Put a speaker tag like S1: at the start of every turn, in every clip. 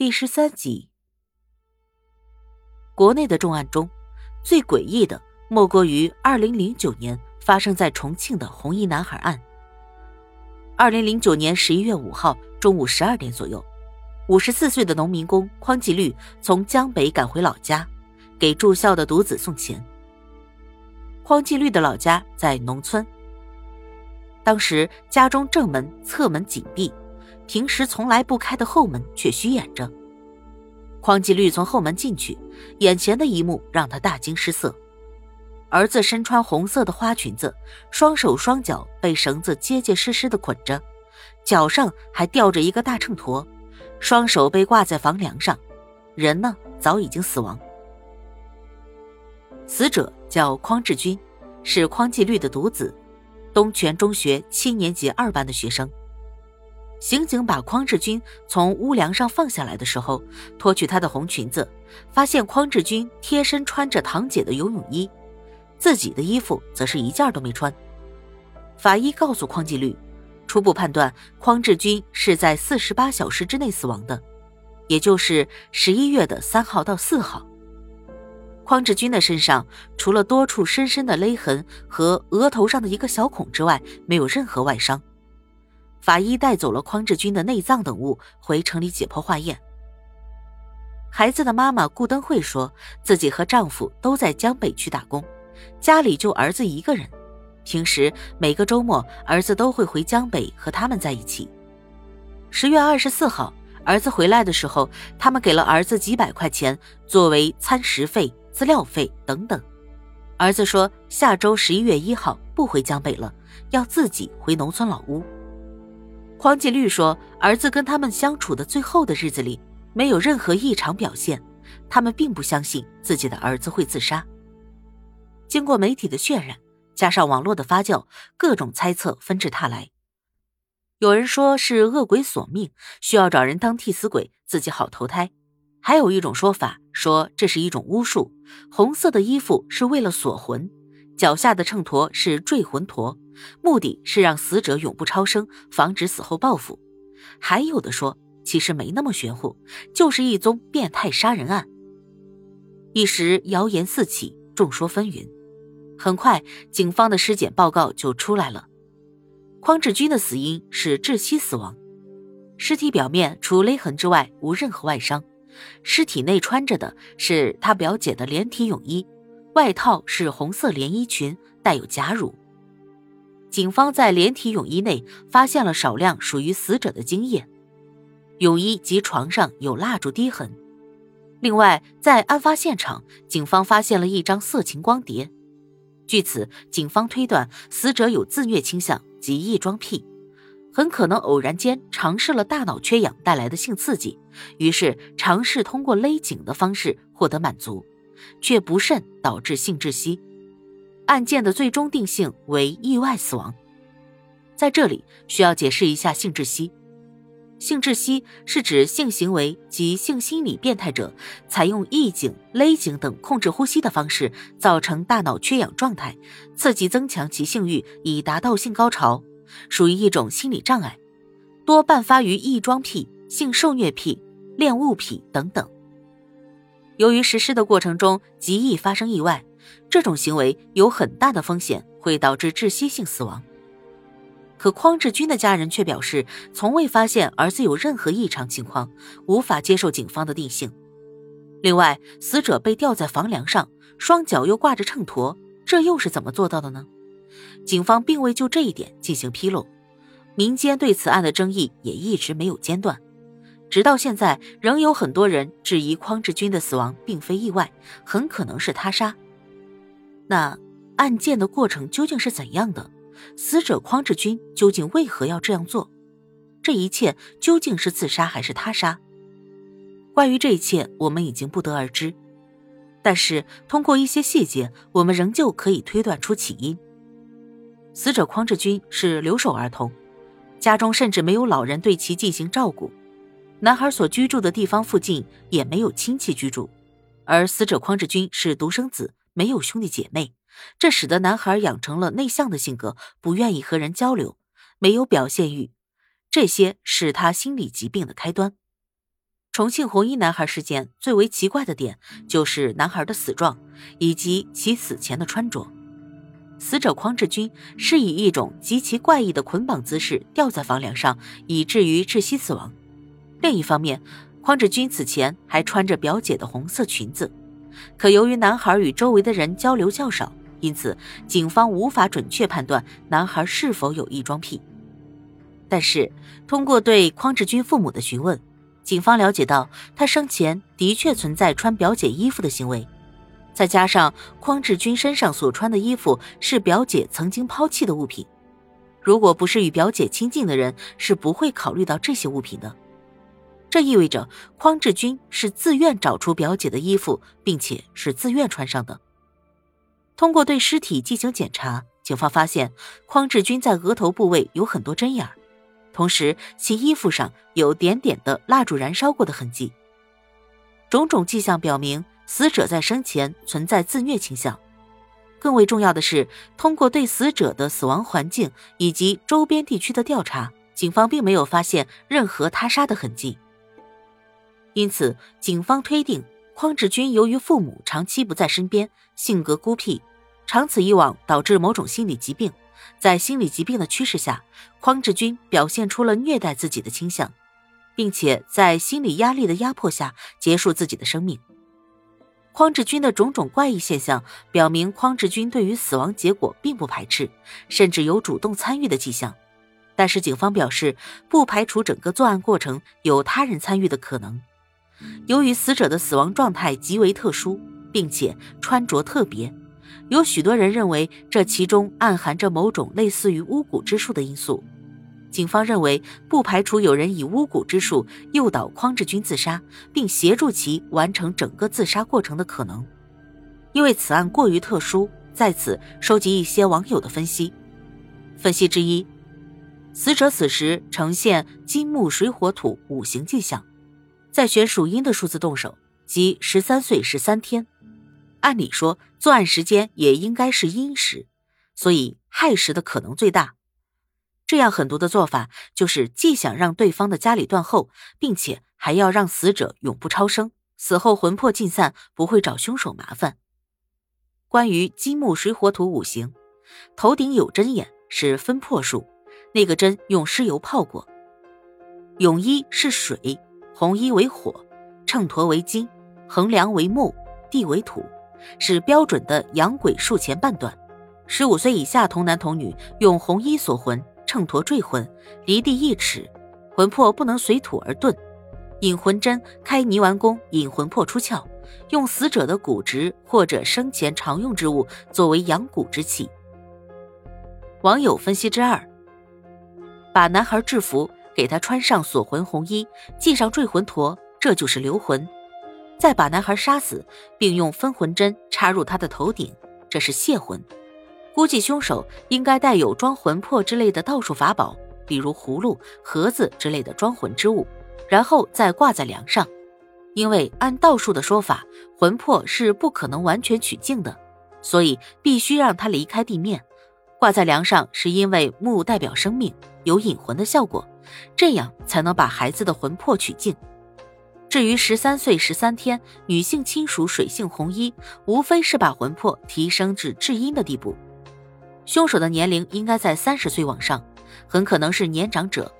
S1: 第十三集，国内的重案中，最诡异的莫过于二零零九年发生在重庆的红衣男孩案。二零零九年十一月五号中午十二点左右，五十四岁的农民工匡继律从江北赶回老家，给住校的独子送钱。匡继律的老家在农村，当时家中正门、侧门紧闭。平时从来不开的后门却虚掩着。匡继律从后门进去，眼前的一幕让他大惊失色：儿子身穿红色的花裙子，双手双脚被绳子结结实实的捆着，脚上还吊着一个大秤砣，双手被挂在房梁上，人呢早已经死亡。死者叫匡志军，是匡继律的独子，东泉中学七年级二班的学生。刑警把匡志军从屋梁上放下来的时候，脱去他的红裙子，发现匡志军贴身穿着堂姐的游泳衣，自己的衣服则是一件都没穿。法医告诉匡继律，初步判断匡志军是在四十八小时之内死亡的，也就是十一月的三号到四号。匡志军的身上除了多处深深的勒痕和额头上的一个小孔之外，没有任何外伤。法医带走了匡志军的内脏等物，回城里解剖化验。孩子的妈妈顾登慧说自己和丈夫都在江北区打工，家里就儿子一个人。平时每个周末，儿子都会回江北和他们在一起。十月二十四号，儿子回来的时候，他们给了儿子几百块钱作为餐食费、资料费等等。儿子说下周十一月一号不回江北了，要自己回农村老屋。匡继律说，儿子跟他们相处的最后的日子里，没有任何异常表现，他们并不相信自己的儿子会自杀。经过媒体的渲染，加上网络的发酵，各种猜测纷至沓来。有人说是恶鬼索命，需要找人当替死鬼，自己好投胎；还有一种说法说这是一种巫术，红色的衣服是为了锁魂，脚下的秤砣是坠魂砣。目的是让死者永不超生，防止死后报复。还有的说，其实没那么玄乎，就是一宗变态杀人案。一时谣言四起，众说纷纭。很快，警方的尸检报告就出来了。匡志军的死因是窒息死亡，尸体表面除勒痕之外无任何外伤，尸体内穿着的是他表姐的连体泳衣，外套是红色连衣裙，带有假乳。警方在连体泳衣内发现了少量属于死者的精液，泳衣及床上有蜡烛滴痕。另外，在案发现场，警方发现了一张色情光碟。据此，警方推断死者有自虐倾向及异装癖，很可能偶然间尝试了大脑缺氧带来的性刺激，于是尝试通过勒颈的方式获得满足，却不慎导致性窒息。案件的最终定性为意外死亡。在这里需要解释一下性窒息。性窒息是指性行为及性心理变态者采用意颈、勒颈等控制呼吸的方式，造成大脑缺氧状态，刺激增强其性欲，以达到性高潮，属于一种心理障碍，多伴发于异装癖、性受虐癖、恋物癖等等。由于实施的过程中极易发生意外。这种行为有很大的风险，会导致窒息性死亡。可匡志军的家人却表示，从未发现儿子有任何异常情况，无法接受警方的定性。另外，死者被吊在房梁上，双脚又挂着秤砣，这又是怎么做到的呢？警方并未就这一点进行披露。民间对此案的争议也一直没有间断，直到现在，仍有很多人质疑匡志军的死亡并非意外，很可能是他杀。那案件的过程究竟是怎样的？死者匡志军究竟为何要这样做？这一切究竟是自杀还是他杀？关于这一切，我们已经不得而知。但是通过一些细节，我们仍旧可以推断出起因。死者匡志军是留守儿童，家中甚至没有老人对其进行照顾。男孩所居住的地方附近也没有亲戚居住，而死者匡志军是独生子。没有兄弟姐妹，这使得男孩养成了内向的性格，不愿意和人交流，没有表现欲，这些是他心理疾病的开端。重庆红衣男孩事件最为奇怪的点就是男孩的死状以及其死前的穿着。死者匡志军是以一种极其怪异的捆绑姿势吊在房梁上，以至于窒息死亡。另一方面，匡志军此前还穿着表姐的红色裙子，可由于男孩与周围的人交流较少，因此警方无法准确判断男孩是否有异装癖。但是，通过对匡志军父母的询问，警方了解到他生前的确存在穿表姐衣服的行为。再加上匡志军身上所穿的衣服是表姐曾经抛弃的物品，如果不是与表姐亲近的人，是不会考虑到这些物品的。这意味着匡志军是自愿找出表姐的衣服，并且是自愿穿上的。通过对尸体进行检查，警方发现匡志军在额头部位有很多针眼，同时其衣服上有点点的蜡烛燃烧过的痕迹。种种迹象表明。死者在生前存在自虐倾向，更为重要的是，通过对死者的死亡环境以及周边地区的调查，警方并没有发现任何他杀的痕迹。因此，警方推定匡志军由于父母长期不在身边，性格孤僻，长此以往导致某种心理疾病。在心理疾病的驱使下，匡志军表现出了虐待自己的倾向，并且在心理压力的压迫下结束自己的生命。匡志军的种种怪异现象表明，匡志军对于死亡结果并不排斥，甚至有主动参与的迹象。但是，警方表示不排除整个作案过程有他人参与的可能。由于死者的死亡状态极为特殊，并且穿着特别，有许多人认为这其中暗含着某种类似于巫蛊之术的因素。警方认为，不排除有人以巫蛊之术诱导匡志军自杀，并协助其完成整个自杀过程的可能。因为此案过于特殊，在此收集一些网友的分析。分析之一：死者死时呈现金木水火土五行迹象，再选属阴的数字动手，即十三岁十三天。按理说，作案时间也应该是阴时，所以亥时的可能最大。这样狠毒的做法，就是既想让对方的家里断后，并且还要让死者永不超生，死后魂魄尽散，不会找凶手麻烦。关于金木水火土五行，头顶有针眼是分魄术，那个针用尸油泡过。泳衣是水，红衣为火，秤砣为金，衡量为木，地为土，是标准的阳鬼术前半段。十五岁以下童男童女用红衣锁魂。秤砣坠魂，离地一尺，魂魄不能随土而遁。引魂针开泥丸宫，引魂魄出窍，用死者的骨殖或者生前常用之物作为养骨之器。网友分析之二：把男孩制服，给他穿上锁魂红衣，系上坠魂砣，这就是留魂；再把男孩杀死，并用分魂针插入他的头顶，这是泄魂。估计凶手应该带有装魂魄之类的道术法宝，比如葫芦、盒子之类的装魂之物，然后再挂在梁上。因为按道术的说法，魂魄是不可能完全取净的，所以必须让它离开地面。挂在梁上是因为木代表生命，有引魂的效果，这样才能把孩子的魂魄取净。至于十三岁十三天女性亲属水性红衣，无非是把魂魄提升至至阴的地步。凶手的年龄应该在三十岁往上，很可能是年长者，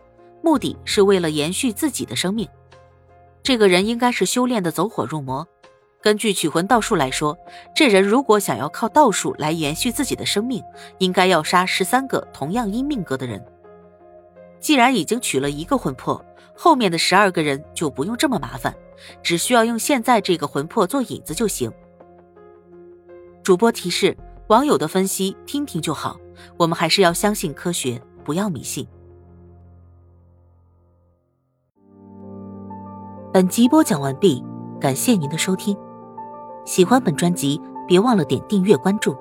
S1: 目的是为了延续自己的生命。这个人应该是修炼的走火入魔。根据取魂道术来说，这人如果想要靠道术来延续自己的生命，应该要杀十三个同样阴命格的人。既然已经取了一个魂魄，后面的十二个人就不用这么麻烦，只需要用现在这个魂魄做引子就行。主播提示。网友的分析，听听就好。我们还是要相信科学，不要迷信。本集播讲完毕，感谢您的收听。喜欢本专辑，别忘了点订阅关注。